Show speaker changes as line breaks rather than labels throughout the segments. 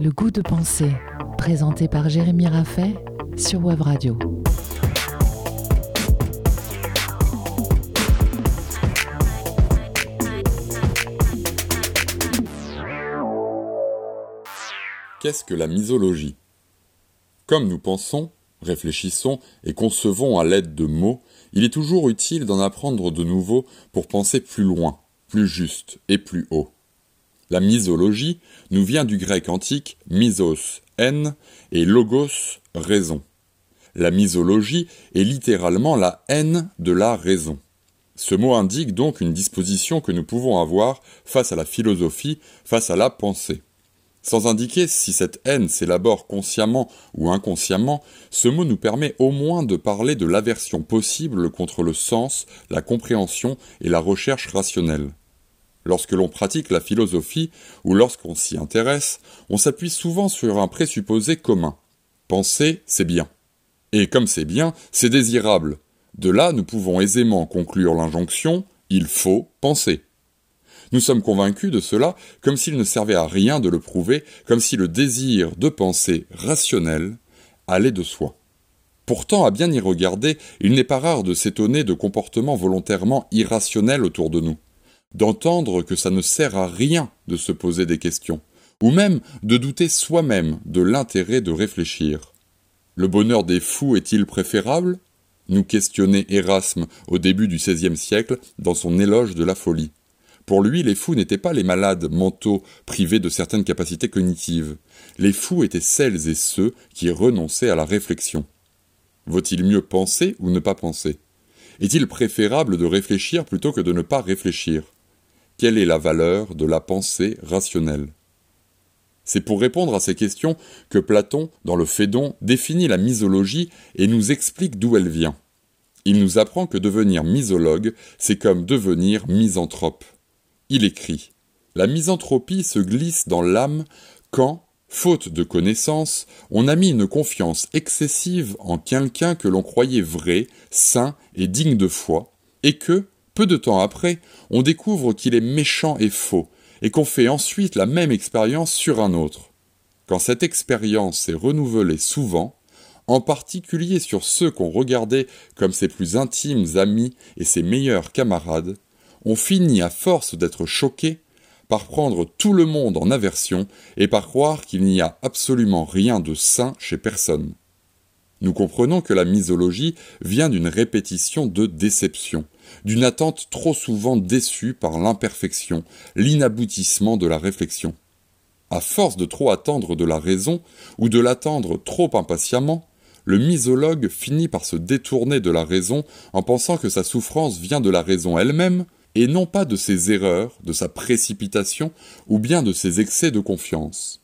Le goût de penser, présenté par Jérémy Raffet sur Web Radio.
Qu'est-ce que la misologie? Comme nous pensons, réfléchissons et concevons à l'aide de mots, il est toujours utile d'en apprendre de nouveau pour penser plus loin, plus juste et plus haut. La misologie nous vient du grec antique misos, haine, et logos, raison. La misologie est littéralement la haine de la raison. Ce mot indique donc une disposition que nous pouvons avoir face à la philosophie, face à la pensée. Sans indiquer si cette haine s'élabore consciemment ou inconsciemment, ce mot nous permet au moins de parler de l'aversion possible contre le sens, la compréhension et la recherche rationnelle. Lorsque l'on pratique la philosophie, ou lorsqu'on s'y intéresse, on s'appuie souvent sur un présupposé commun. Penser, c'est bien. Et comme c'est bien, c'est désirable. De là, nous pouvons aisément conclure l'injonction il faut penser. Nous sommes convaincus de cela comme s'il ne servait à rien de le prouver, comme si le désir de penser rationnel allait de soi. Pourtant, à bien y regarder, il n'est pas rare de s'étonner de comportements volontairement irrationnels autour de nous, d'entendre que ça ne sert à rien de se poser des questions, ou même de douter soi-même de l'intérêt de réfléchir. Le bonheur des fous est-il préférable? Nous questionnait Erasme au début du XVIe siècle dans son éloge de la folie. Pour lui, les fous n'étaient pas les malades mentaux privés de certaines capacités cognitives. Les fous étaient celles et ceux qui renonçaient à la réflexion. Vaut-il mieux penser ou ne pas penser? Est-il préférable de réfléchir plutôt que de ne pas réfléchir? Quelle est la valeur de la pensée rationnelle? C'est pour répondre à ces questions que Platon, dans le Phédon, définit la misologie et nous explique d'où elle vient. Il nous apprend que devenir misologue, c'est comme devenir misanthrope il écrit La misanthropie se glisse dans l'âme quand, faute de connaissance, on a mis une confiance excessive en quelqu'un que l'on croyait vrai, saint et digne de foi, et que, peu de temps après, on découvre qu'il est méchant et faux, et qu'on fait ensuite la même expérience sur un autre. Quand cette expérience est renouvelée souvent, en particulier sur ceux qu'on regardait comme ses plus intimes amis et ses meilleurs camarades, on finit à force d'être choqué par prendre tout le monde en aversion et par croire qu'il n'y a absolument rien de sain chez personne. Nous comprenons que la misologie vient d'une répétition de déception, d'une attente trop souvent déçue par l'imperfection, l'inaboutissement de la réflexion. À force de trop attendre de la raison, ou de l'attendre trop impatiemment, le misologue finit par se détourner de la raison en pensant que sa souffrance vient de la raison elle-même, et non pas de ses erreurs, de sa précipitation, ou bien de ses excès de confiance.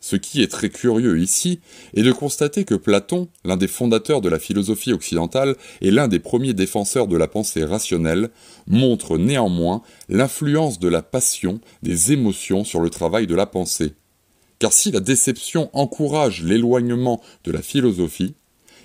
Ce qui est très curieux ici est de constater que Platon, l'un des fondateurs de la philosophie occidentale et l'un des premiers défenseurs de la pensée rationnelle, montre néanmoins l'influence de la passion, des émotions sur le travail de la pensée. Car si la déception encourage l'éloignement de la philosophie,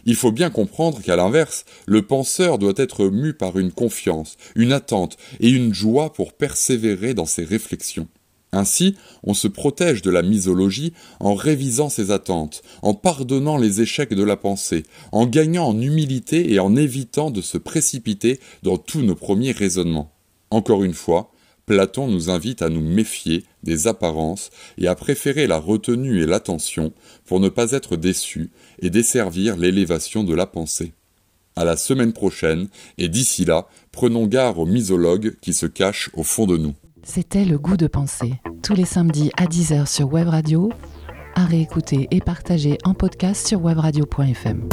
il faut bien comprendre qu'à l'inverse, le penseur doit être mu par une confiance, une attente et une joie pour persévérer dans ses réflexions. Ainsi, on se protège de la misologie en révisant ses attentes, en pardonnant les échecs de la pensée, en gagnant en humilité et en évitant de se précipiter dans tous nos premiers raisonnements. Encore une fois, Platon nous invite à nous méfier des apparences et à préférer la retenue et l'attention pour ne pas être déçus et desservir l'élévation de la pensée. À la semaine prochaine, et d'ici là, prenons garde aux misologues qui se cachent au fond de nous.
C'était Le Goût de penser, tous les samedis à 10h sur Web Radio, à réécouter et partager en podcast sur webradio.fm.